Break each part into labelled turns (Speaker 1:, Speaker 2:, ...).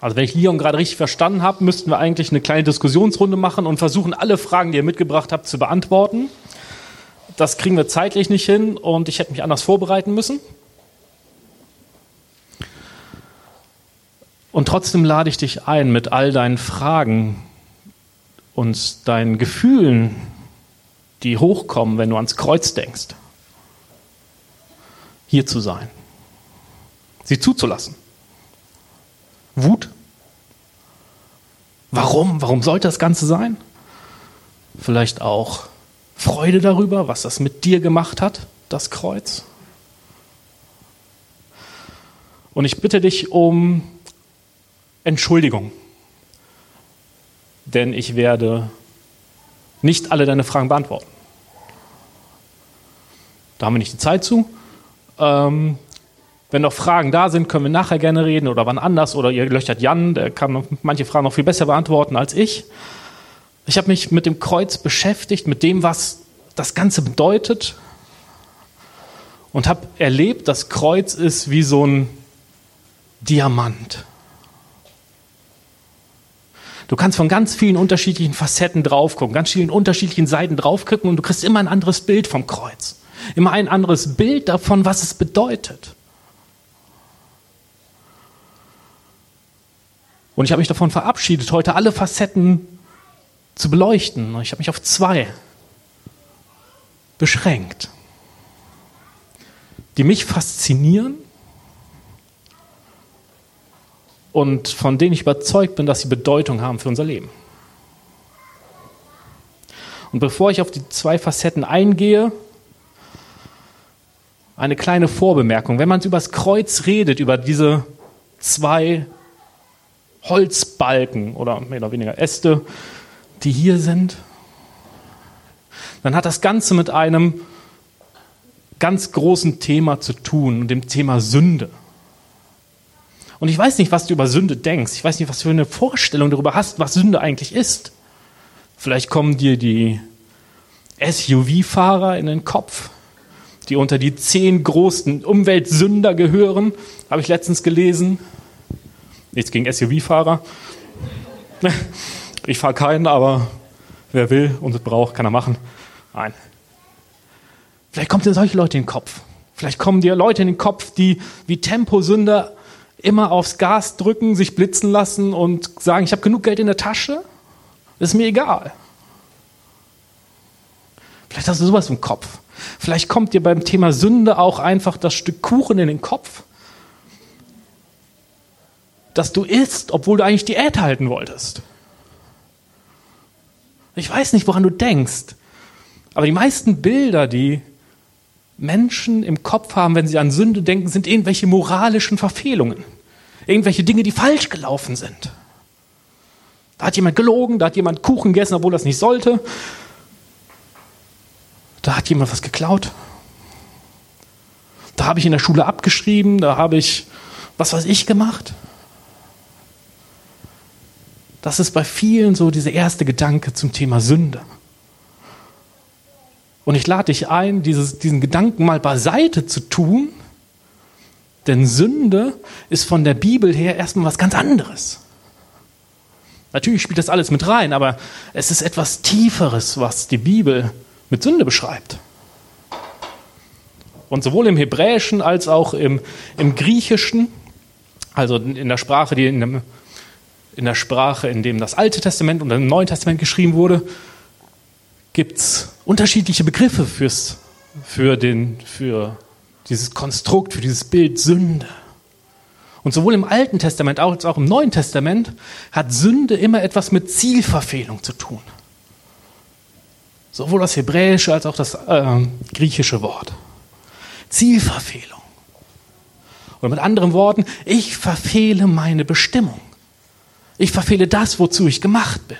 Speaker 1: Also wenn ich Leon gerade richtig verstanden habe, müssten wir eigentlich eine kleine Diskussionsrunde machen und versuchen, alle Fragen, die ihr mitgebracht habt, zu beantworten. Das kriegen wir zeitlich nicht hin und ich hätte mich anders vorbereiten müssen. Und trotzdem lade ich dich ein, mit all deinen Fragen und deinen Gefühlen, die hochkommen, wenn du ans Kreuz denkst, hier zu sein, sie zuzulassen. Wut? Warum? Warum sollte das Ganze sein? Vielleicht auch Freude darüber, was das mit dir gemacht hat, das Kreuz. Und ich bitte dich um Entschuldigung, denn ich werde nicht alle deine Fragen beantworten. Da haben wir nicht die Zeit zu. Ähm, wenn noch Fragen da sind, können wir nachher gerne reden oder wann anders. Oder ihr löchert Jan, der kann manche Fragen noch viel besser beantworten als ich. Ich habe mich mit dem Kreuz beschäftigt, mit dem, was das Ganze bedeutet. Und habe erlebt, das Kreuz ist wie so ein Diamant. Du kannst von ganz vielen unterschiedlichen Facetten drauf gucken, ganz vielen unterschiedlichen Seiten drauf gucken und du kriegst immer ein anderes Bild vom Kreuz. Immer ein anderes Bild davon, was es bedeutet. Und ich habe mich davon verabschiedet, heute alle Facetten zu beleuchten. Ich habe mich auf zwei beschränkt, die mich faszinieren und von denen ich überzeugt bin, dass sie Bedeutung haben für unser Leben. Und bevor ich auf die zwei Facetten eingehe, eine kleine Vorbemerkung. Wenn man über das Kreuz redet, über diese zwei Holzbalken oder mehr oder weniger Äste, die hier sind, dann hat das Ganze mit einem ganz großen Thema zu tun, dem Thema Sünde. Und ich weiß nicht, was du über Sünde denkst. Ich weiß nicht, was du für eine Vorstellung darüber hast, was Sünde eigentlich ist. Vielleicht kommen dir die SUV-Fahrer in den Kopf, die unter die zehn großen Umweltsünder gehören, habe ich letztens gelesen. Nichts gegen SUV-Fahrer. Ich fahre keinen, aber wer will und es braucht, kann er machen. Nein. Vielleicht kommt dir solche Leute in den Kopf. Vielleicht kommen dir Leute in den Kopf, die wie Temposünder immer aufs Gas drücken, sich blitzen lassen und sagen, ich habe genug Geld in der Tasche, ist mir egal. Vielleicht hast du sowas im Kopf. Vielleicht kommt dir beim Thema Sünde auch einfach das Stück Kuchen in den Kopf, das du isst, obwohl du eigentlich Diät halten wolltest. Ich weiß nicht, woran du denkst, aber die meisten Bilder, die Menschen im Kopf haben, wenn sie an Sünde denken, sind irgendwelche moralischen Verfehlungen. Irgendwelche Dinge, die falsch gelaufen sind. Da hat jemand gelogen, da hat jemand Kuchen gegessen, obwohl das nicht sollte. Da hat jemand was geklaut. Da habe ich in der Schule abgeschrieben, da habe ich was weiß ich gemacht. Das ist bei vielen so dieser erste Gedanke zum Thema Sünde. Und ich lade dich ein, dieses, diesen Gedanken mal beiseite zu tun, denn Sünde ist von der Bibel her erstmal was ganz anderes. Natürlich spielt das alles mit rein, aber es ist etwas Tieferes, was die Bibel mit Sünde beschreibt. Und sowohl im Hebräischen als auch im, im Griechischen, also in der Sprache, die in, dem, in der Sprache, in dem das Alte Testament und das Neue Testament geschrieben wurde, gibt es unterschiedliche Begriffe fürs, für, den, für dieses Konstrukt, für dieses Bild Sünde. Und sowohl im Alten Testament als auch im Neuen Testament hat Sünde immer etwas mit Zielverfehlung zu tun. Sowohl das hebräische als auch das äh, griechische Wort. Zielverfehlung. Oder mit anderen Worten, ich verfehle meine Bestimmung. Ich verfehle das, wozu ich gemacht bin.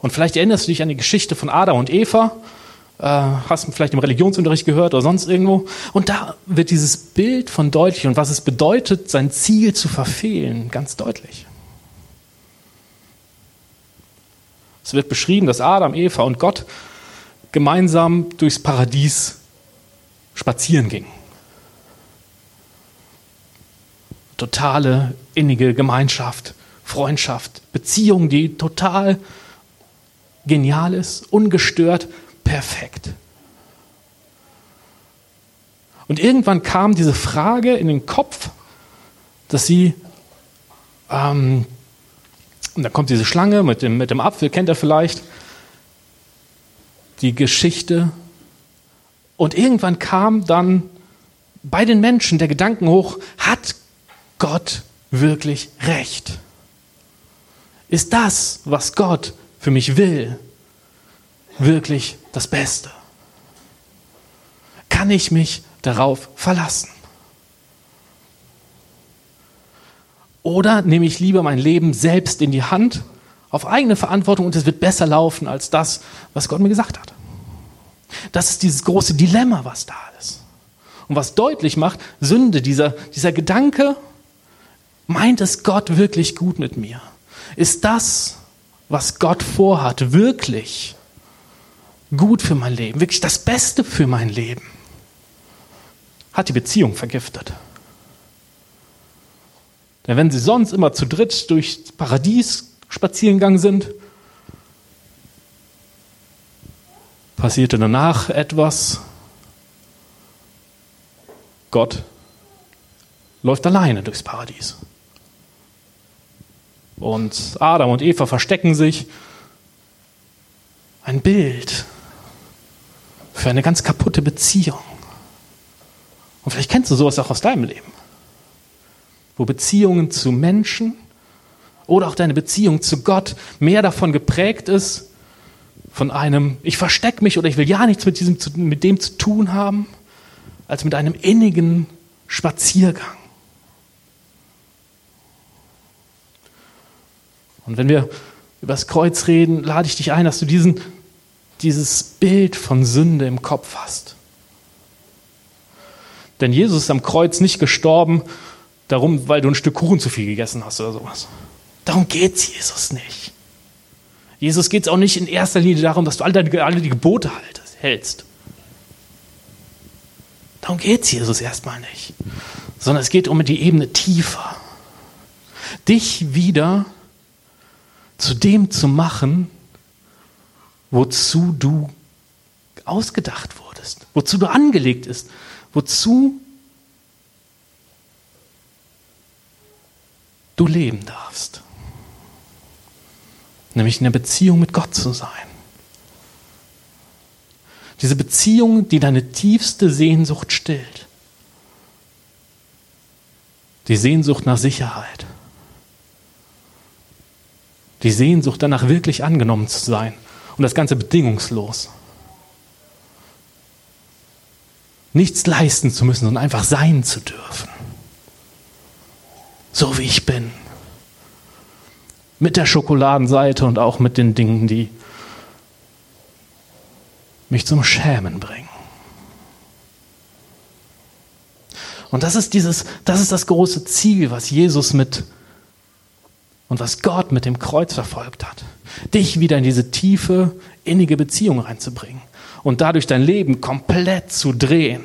Speaker 1: Und vielleicht erinnerst du dich an die Geschichte von Adam und Eva, äh, hast du vielleicht im Religionsunterricht gehört oder sonst irgendwo. Und da wird dieses Bild von deutlich und was es bedeutet, sein Ziel zu verfehlen, ganz deutlich. Es wird beschrieben, dass Adam, Eva und Gott gemeinsam durchs Paradies spazieren gingen. Totale innige Gemeinschaft, Freundschaft, Beziehung, die total genial ist, ungestört, perfekt. Und irgendwann kam diese Frage in den Kopf, dass sie, ähm, und da kommt diese Schlange mit dem, mit dem Apfel, kennt ihr vielleicht, die Geschichte. Und irgendwann kam dann bei den Menschen der Gedanken hoch, hat Gott wirklich recht? Ist das, was Gott für mich will, wirklich das Beste? Kann ich mich darauf verlassen? Oder nehme ich lieber mein Leben selbst in die Hand, auf eigene Verantwortung und es wird besser laufen als das, was Gott mir gesagt hat? Das ist dieses große Dilemma, was da ist. Und was deutlich macht, Sünde, dieser, dieser Gedanke, meint es Gott wirklich gut mit mir? Ist das, was Gott vorhat, wirklich gut für mein Leben, wirklich das Beste für mein Leben? Hat die Beziehung vergiftet. Denn wenn sie sonst immer zu dritt durchs Paradies spazieren gegangen sind, passierte danach etwas. Gott läuft alleine durchs Paradies. Und Adam und Eva verstecken sich. Ein Bild für eine ganz kaputte Beziehung. Und vielleicht kennst du sowas auch aus deinem Leben, wo Beziehungen zu Menschen oder auch deine Beziehung zu Gott mehr davon geprägt ist, von einem, ich verstecke mich oder ich will ja nichts mit, diesem, mit dem zu tun haben, als mit einem innigen Spaziergang. Und wenn wir über das Kreuz reden, lade ich dich ein, dass du diesen, dieses Bild von Sünde im Kopf hast. Denn Jesus ist am Kreuz nicht gestorben, darum, weil du ein Stück Kuchen zu viel gegessen hast oder sowas. Darum geht es Jesus nicht. Jesus geht es auch nicht in erster Linie darum, dass du alle, deine, alle die Gebote haltest, hältst. Darum geht es Jesus erstmal nicht. Sondern es geht um die Ebene tiefer. Dich wieder zu dem zu machen, wozu du ausgedacht wurdest, wozu du angelegt ist, wozu du leben darfst nämlich in der Beziehung mit Gott zu sein. Diese Beziehung, die deine tiefste Sehnsucht stillt. Die Sehnsucht nach Sicherheit. Die Sehnsucht danach wirklich angenommen zu sein. Und das Ganze bedingungslos. Nichts leisten zu müssen, sondern einfach sein zu dürfen. So wie ich bin mit der Schokoladenseite und auch mit den Dingen, die mich zum Schämen bringen. Und das ist dieses, das ist das große Ziel, was Jesus mit und was Gott mit dem Kreuz verfolgt hat. Dich wieder in diese tiefe, innige Beziehung reinzubringen und dadurch dein Leben komplett zu drehen.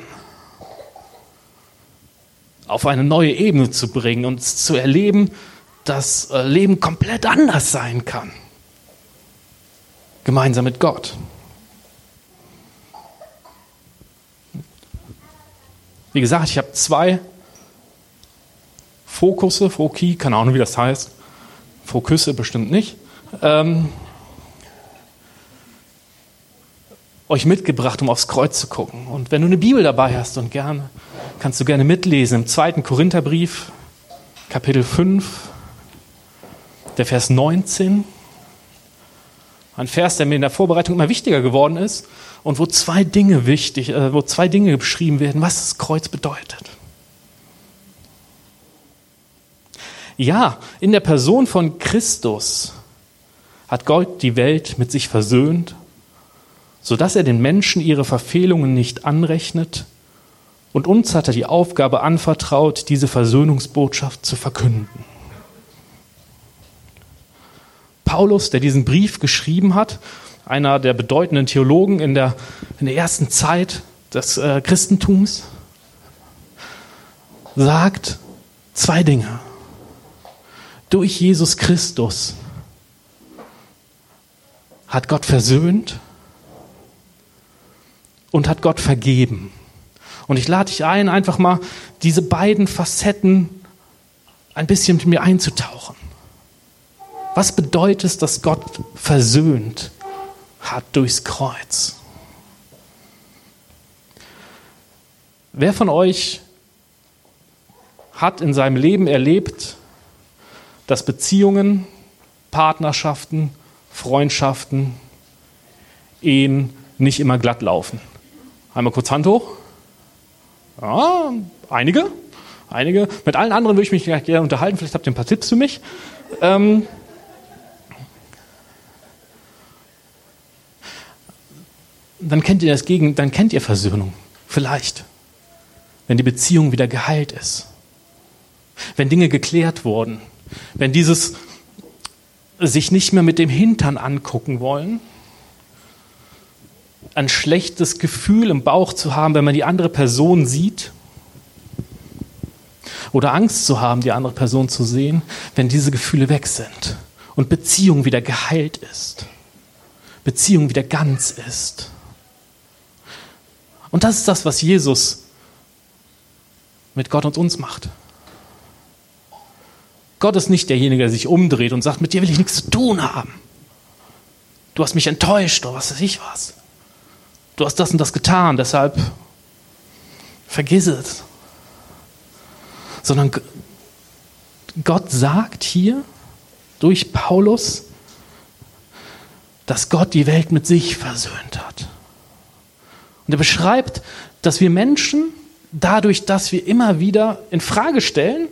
Speaker 1: Auf eine neue Ebene zu bringen und zu erleben, das äh, Leben komplett anders sein kann. Gemeinsam mit Gott. Wie gesagt, ich habe zwei Fokusse, Foki, keine Ahnung, wie das heißt. Fokusse bestimmt nicht. Ähm, euch mitgebracht, um aufs Kreuz zu gucken. Und wenn du eine Bibel dabei hast und gerne, kannst du gerne mitlesen im zweiten Korintherbrief, Kapitel 5, der Vers 19. Ein Vers, der mir in der Vorbereitung immer wichtiger geworden ist und wo zwei Dinge wichtig, äh, wo zwei Dinge beschrieben werden, was das Kreuz bedeutet. Ja, in der Person von Christus hat Gott die Welt mit sich versöhnt, sodass er den Menschen ihre Verfehlungen nicht anrechnet und uns hat er die Aufgabe anvertraut, diese Versöhnungsbotschaft zu verkünden. Paulus, der diesen Brief geschrieben hat, einer der bedeutenden Theologen in der, in der ersten Zeit des äh, Christentums, sagt Zwei Dinge. Durch Jesus Christus hat Gott versöhnt und hat Gott vergeben. Und ich lade dich ein, einfach mal diese beiden Facetten ein bisschen mit mir einzutauchen. Was bedeutet es, dass Gott versöhnt hat durchs Kreuz? Wer von euch hat in seinem Leben erlebt, dass Beziehungen, Partnerschaften, Freundschaften, Ehen nicht immer glatt laufen? Einmal kurz Hand hoch. Ja, einige. Einige. Mit allen anderen würde ich mich gerne unterhalten. Vielleicht habt ihr ein paar Tipps für mich. Ähm, dann kennt ihr das Gegen, dann kennt ihr Versöhnung. Vielleicht. Wenn die Beziehung wieder geheilt ist. Wenn Dinge geklärt wurden. Wenn dieses sich nicht mehr mit dem Hintern angucken wollen. Ein schlechtes Gefühl im Bauch zu haben, wenn man die andere Person sieht. Oder Angst zu haben, die andere Person zu sehen, wenn diese Gefühle weg sind. Und Beziehung wieder geheilt ist. Beziehung wieder ganz ist. Und das ist das, was Jesus mit Gott und uns macht. Gott ist nicht derjenige, der sich umdreht und sagt, mit dir will ich nichts zu tun haben. Du hast mich enttäuscht oder was weiß ich was. Du hast das und das getan, deshalb vergiss es. Sondern Gott sagt hier durch Paulus, dass Gott die Welt mit sich versöhnt hat. Und er beschreibt, dass wir Menschen dadurch, dass wir immer wieder in Frage stellen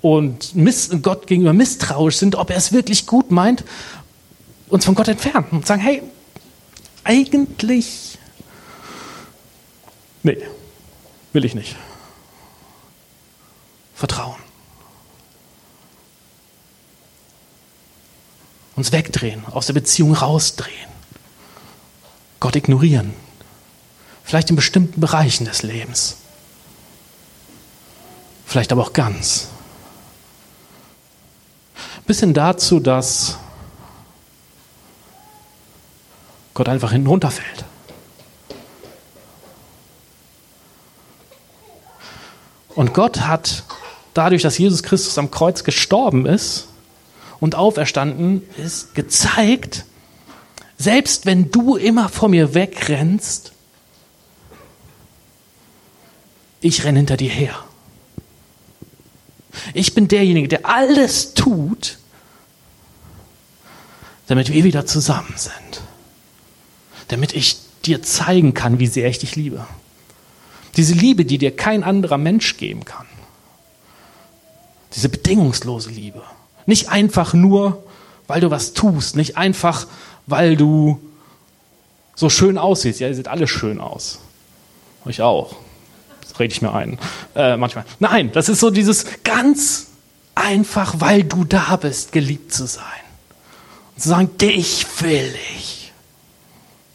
Speaker 1: und Gott gegenüber misstrauisch sind, ob er es wirklich gut meint, uns von Gott entfernen und sagen, hey, eigentlich, nee, will ich nicht. Vertrauen. Uns wegdrehen, aus der Beziehung rausdrehen. Gott ignorieren. Vielleicht in bestimmten Bereichen des Lebens. Vielleicht aber auch ganz. Bis hin dazu, dass Gott einfach hinten runterfällt. Und Gott hat dadurch, dass Jesus Christus am Kreuz gestorben ist und auferstanden ist, gezeigt, selbst wenn du immer vor mir wegrennst, ich renne hinter dir her. Ich bin derjenige, der alles tut, damit wir wieder zusammen sind. Damit ich dir zeigen kann, wie sehr ich dich liebe. Diese Liebe, die dir kein anderer Mensch geben kann. Diese bedingungslose Liebe. Nicht einfach nur, weil du was tust, nicht einfach, weil du so schön aussiehst. Ja, ihr seht alle schön aus. Ich auch rede ich mir ein. Äh, manchmal. Nein, das ist so dieses ganz einfach, weil du da bist, geliebt zu sein. Und zu sagen, dich will ich.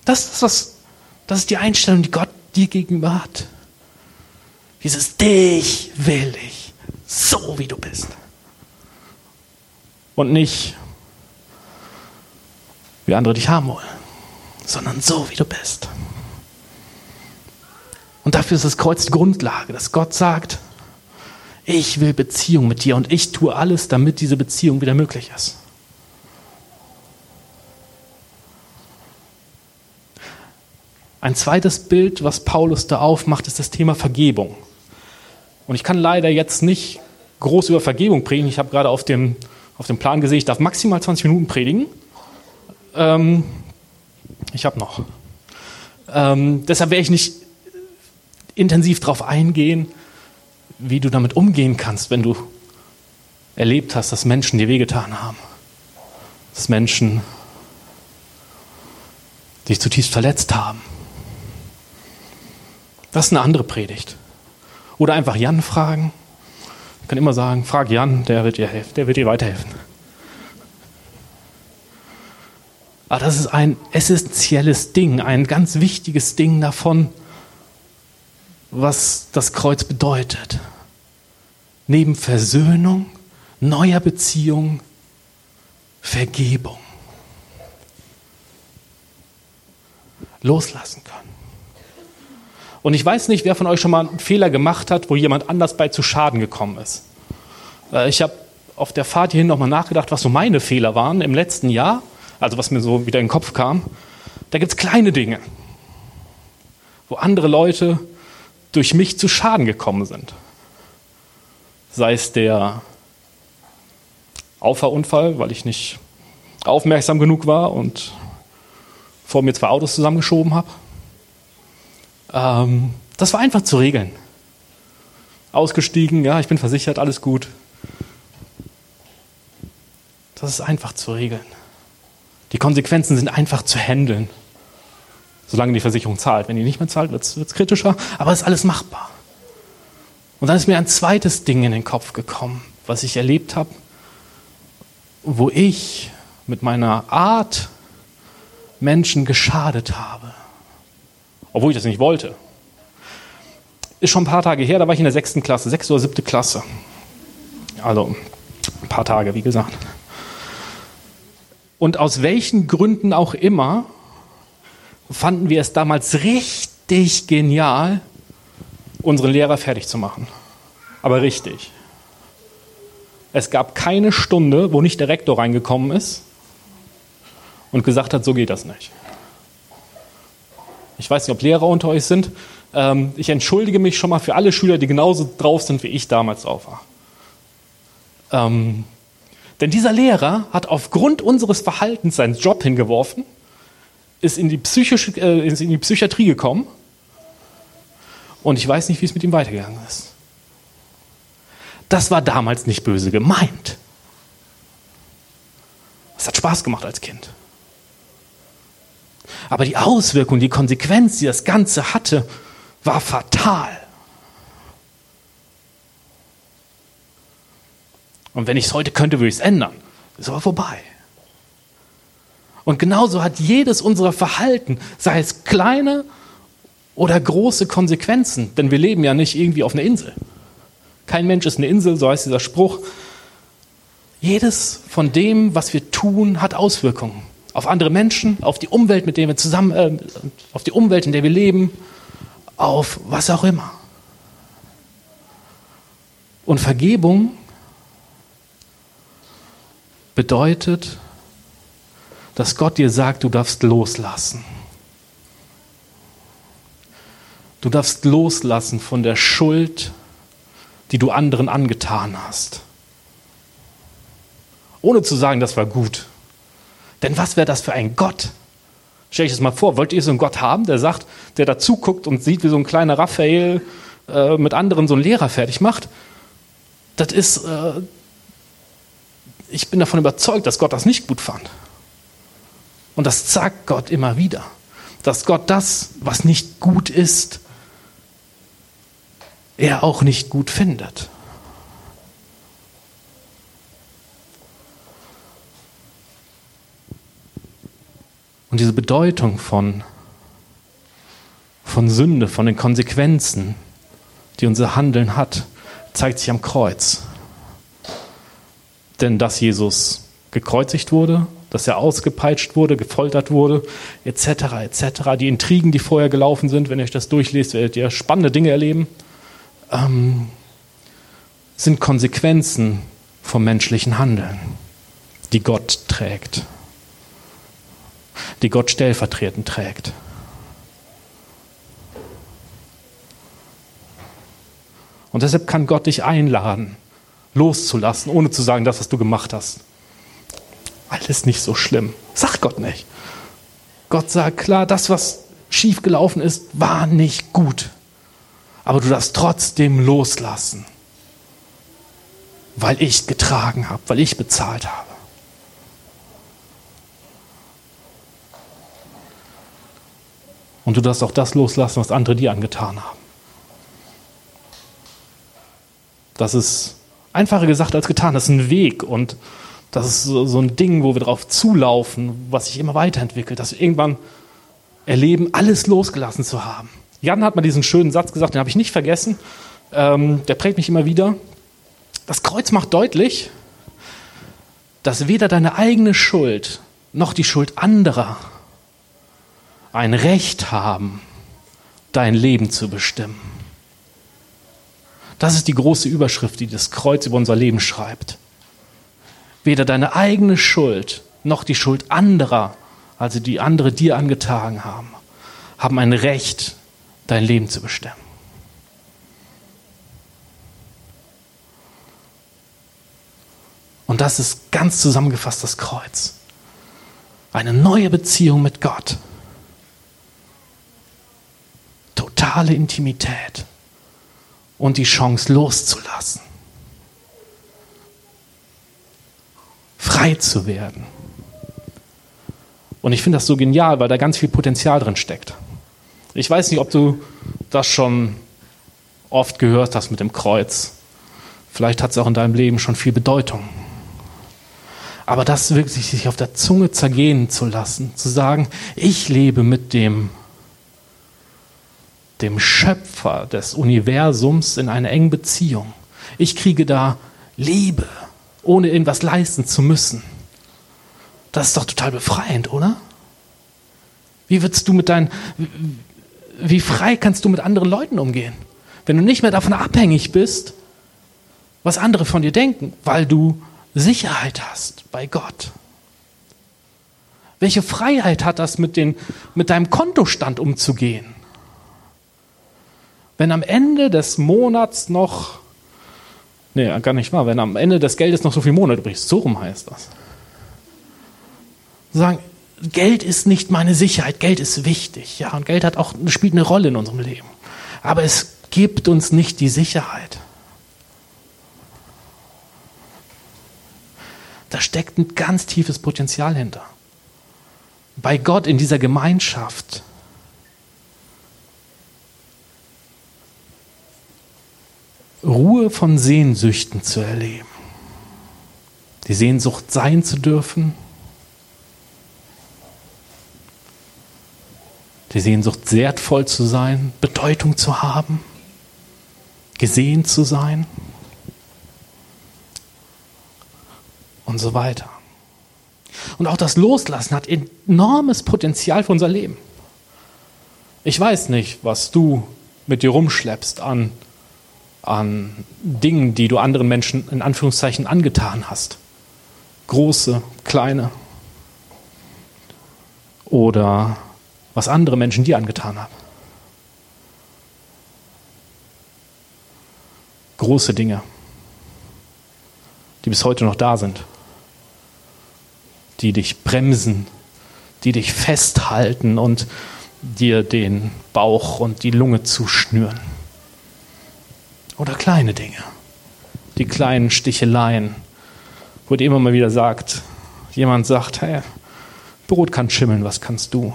Speaker 1: Das ist, was, das ist die Einstellung, die Gott dir gegenüber hat. Dieses dich will ich, so wie du bist. Und nicht, wie andere dich haben wollen, sondern so wie du bist. Und dafür ist das Kreuz die Grundlage, dass Gott sagt, ich will Beziehung mit dir und ich tue alles, damit diese Beziehung wieder möglich ist. Ein zweites Bild, was Paulus da aufmacht, ist das Thema Vergebung. Und ich kann leider jetzt nicht groß über Vergebung predigen. Ich habe gerade auf dem, auf dem Plan gesehen, ich darf maximal 20 Minuten predigen. Ähm, ich habe noch. Ähm, deshalb werde ich nicht intensiv darauf eingehen, wie du damit umgehen kannst, wenn du erlebt hast, dass Menschen dir wehgetan haben. Dass Menschen dich zutiefst verletzt haben. Das ist eine andere Predigt. Oder einfach Jan fragen. Ich kann immer sagen, frag Jan, der wird dir helfen, der wird dir weiterhelfen. Aber das ist ein essentielles Ding, ein ganz wichtiges Ding davon, was das Kreuz bedeutet. neben Versöhnung, neuer Beziehung, Vergebung. Loslassen können. Und ich weiß nicht, wer von euch schon mal einen Fehler gemacht hat, wo jemand anders bei zu Schaden gekommen ist. Äh, ich habe auf der Fahrt hierhin nochmal nachgedacht, was so meine Fehler waren im letzten Jahr, also was mir so wieder in den Kopf kam. Da gibt es kleine Dinge, wo andere Leute durch mich zu Schaden gekommen sind. Sei es der Auffahrunfall, weil ich nicht aufmerksam genug war und vor mir zwei Autos zusammengeschoben habe. Ähm, das war einfach zu regeln. Ausgestiegen, ja, ich bin versichert, alles gut. Das ist einfach zu regeln. Die Konsequenzen sind einfach zu handeln. Solange die Versicherung zahlt. Wenn die nicht mehr zahlt, wird es kritischer, aber es ist alles machbar. Und dann ist mir ein zweites Ding in den Kopf gekommen, was ich erlebt habe, wo ich mit meiner Art Menschen geschadet habe obwohl ich das nicht wollte. Ist schon ein paar Tage her, da war ich in der sechsten Klasse, sechste oder siebte Klasse. Also ein paar Tage, wie gesagt. Und aus welchen Gründen auch immer fanden wir es damals richtig genial, unsere Lehrer fertig zu machen. Aber richtig. Es gab keine Stunde, wo nicht der Rektor reingekommen ist und gesagt hat, so geht das nicht. Ich weiß nicht, ob Lehrer unter euch sind. Ähm, ich entschuldige mich schon mal für alle Schüler, die genauso drauf sind, wie ich damals drauf war. Ähm, denn dieser Lehrer hat aufgrund unseres Verhaltens seinen Job hingeworfen, ist in die, psychische, äh, ist in die Psychiatrie gekommen und ich weiß nicht, wie es mit ihm weitergegangen ist. Das war damals nicht böse gemeint. Es hat Spaß gemacht als Kind. Aber die Auswirkung, die Konsequenz, die das Ganze hatte, war fatal. Und wenn ich es heute könnte, würde ich es ändern. Ist aber vorbei. Und genauso hat jedes unserer Verhalten, sei es kleine oder große Konsequenzen, denn wir leben ja nicht irgendwie auf einer Insel. Kein Mensch ist eine Insel, so heißt dieser Spruch. Jedes von dem, was wir tun, hat Auswirkungen auf andere Menschen, auf die Umwelt, mit der wir zusammen, äh, auf die Umwelt, in der wir leben, auf was auch immer. Und Vergebung bedeutet, dass Gott dir sagt, du darfst loslassen. Du darfst loslassen von der Schuld, die du anderen angetan hast. Ohne zu sagen, das war gut. Denn was wäre das für ein Gott? Stell ich das mal vor, wollt ihr so einen Gott haben, der sagt, der dazu guckt und sieht, wie so ein kleiner Raphael äh, mit anderen so einen Lehrer fertig macht? Das ist, äh, ich bin davon überzeugt, dass Gott das nicht gut fand. Und das sagt Gott immer wieder, dass Gott das, was nicht gut ist, er auch nicht gut findet. Und diese Bedeutung von, von Sünde, von den Konsequenzen, die unser Handeln hat, zeigt sich am Kreuz. Denn dass Jesus gekreuzigt wurde, dass er ausgepeitscht wurde, gefoltert wurde, etc., etc., die Intrigen, die vorher gelaufen sind, wenn ihr euch das durchlest, werdet ihr spannende Dinge erleben, ähm, sind Konsequenzen vom menschlichen Handeln, die Gott trägt die Gott stellvertretend trägt. Und deshalb kann Gott dich einladen, loszulassen, ohne zu sagen, das, was du gemacht hast. Alles nicht so schlimm. Sagt Gott nicht. Gott sagt klar, das, was schiefgelaufen ist, war nicht gut. Aber du darfst trotzdem loslassen, weil ich getragen habe, weil ich bezahlt habe. Und du darfst auch das loslassen, was andere dir angetan haben. Das ist einfacher gesagt als getan. Das ist ein Weg und das ist so, so ein Ding, wo wir darauf zulaufen, was sich immer weiterentwickelt, dass wir irgendwann erleben, alles losgelassen zu haben. Jan hat mal diesen schönen Satz gesagt, den habe ich nicht vergessen. Ähm, der prägt mich immer wieder. Das Kreuz macht deutlich, dass weder deine eigene Schuld noch die Schuld anderer ein Recht haben, dein Leben zu bestimmen. Das ist die große Überschrift, die das Kreuz über unser Leben schreibt. Weder deine eigene Schuld noch die Schuld anderer, also die andere dir angetragen haben, haben ein Recht, dein Leben zu bestimmen. Und das ist ganz zusammengefasst das Kreuz. Eine neue Beziehung mit Gott. Totale Intimität und die Chance loszulassen. Frei zu werden. Und ich finde das so genial, weil da ganz viel Potenzial drin steckt. Ich weiß nicht, ob du das schon oft gehört hast mit dem Kreuz. Vielleicht hat es auch in deinem Leben schon viel Bedeutung. Aber das wirklich sich auf der Zunge zergehen zu lassen, zu sagen, ich lebe mit dem, dem Schöpfer des Universums in einer engen Beziehung. Ich kriege da Liebe, ohne irgendwas leisten zu müssen. Das ist doch total befreiend, oder? Wie würdest du mit deinen, wie frei kannst du mit anderen Leuten umgehen? Wenn du nicht mehr davon abhängig bist, was andere von dir denken, weil du Sicherheit hast bei Gott. Welche Freiheit hat das, mit, den, mit deinem Kontostand umzugehen? Wenn am Ende des Monats noch, nee, gar nicht wahr, wenn am Ende des Geldes noch so viel Monat übrig ist, so rum heißt das. Sagen, Geld ist nicht meine Sicherheit, Geld ist wichtig, ja, und Geld hat auch, spielt eine Rolle in unserem Leben. Aber es gibt uns nicht die Sicherheit. Da steckt ein ganz tiefes Potenzial hinter. Bei Gott in dieser Gemeinschaft. Ruhe von Sehnsüchten zu erleben. Die Sehnsucht sein zu dürfen. Die Sehnsucht wertvoll zu sein, Bedeutung zu haben, gesehen zu sein. und so weiter. Und auch das Loslassen hat enormes Potenzial für unser Leben. Ich weiß nicht, was du mit dir rumschleppst an, an Dingen, die du anderen Menschen in Anführungszeichen angetan hast. Große, kleine. Oder was andere Menschen dir angetan haben. Große Dinge, die bis heute noch da sind die dich bremsen, die dich festhalten und dir den Bauch und die Lunge zuschnüren. Oder kleine Dinge, die kleinen Sticheleien, wo dir immer mal wieder sagt, jemand sagt, hey, Brot kann schimmeln, was kannst du?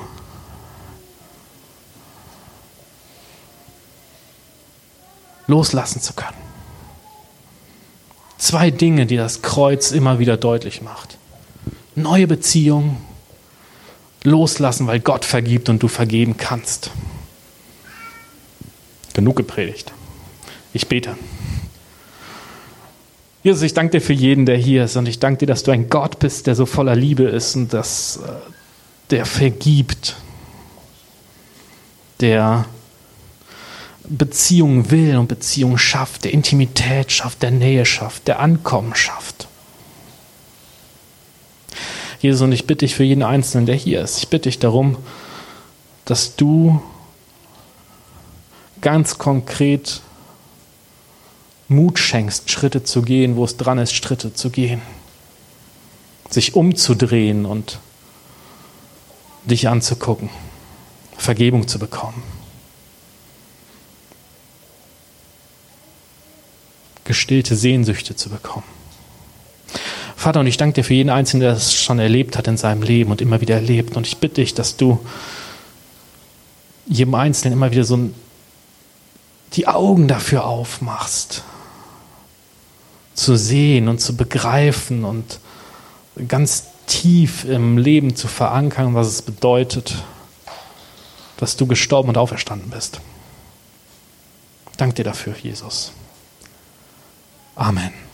Speaker 1: Loslassen zu können. Zwei Dinge, die das Kreuz immer wieder deutlich macht neue Beziehung, loslassen, weil Gott vergibt und du vergeben kannst. Genug gepredigt. Ich bete. Jesus, ich danke dir für jeden, der hier ist und ich danke dir, dass du ein Gott bist, der so voller Liebe ist und dass äh, der vergibt, der Beziehungen will und Beziehungen schafft, der Intimität schafft, der Nähe schafft, der Ankommen schafft. Jesus, und ich bitte dich für jeden Einzelnen, der hier ist, ich bitte dich darum, dass du ganz konkret Mut schenkst, Schritte zu gehen, wo es dran ist, Schritte zu gehen. Sich umzudrehen und dich anzugucken, Vergebung zu bekommen. Gestillte Sehnsüchte zu bekommen. Vater, und ich danke dir für jeden Einzelnen, der das schon erlebt hat in seinem Leben und immer wieder erlebt. Und ich bitte dich, dass du jedem Einzelnen immer wieder so die Augen dafür aufmachst, zu sehen und zu begreifen und ganz tief im Leben zu verankern, was es bedeutet, dass du gestorben und auferstanden bist. Dank dir dafür, Jesus. Amen.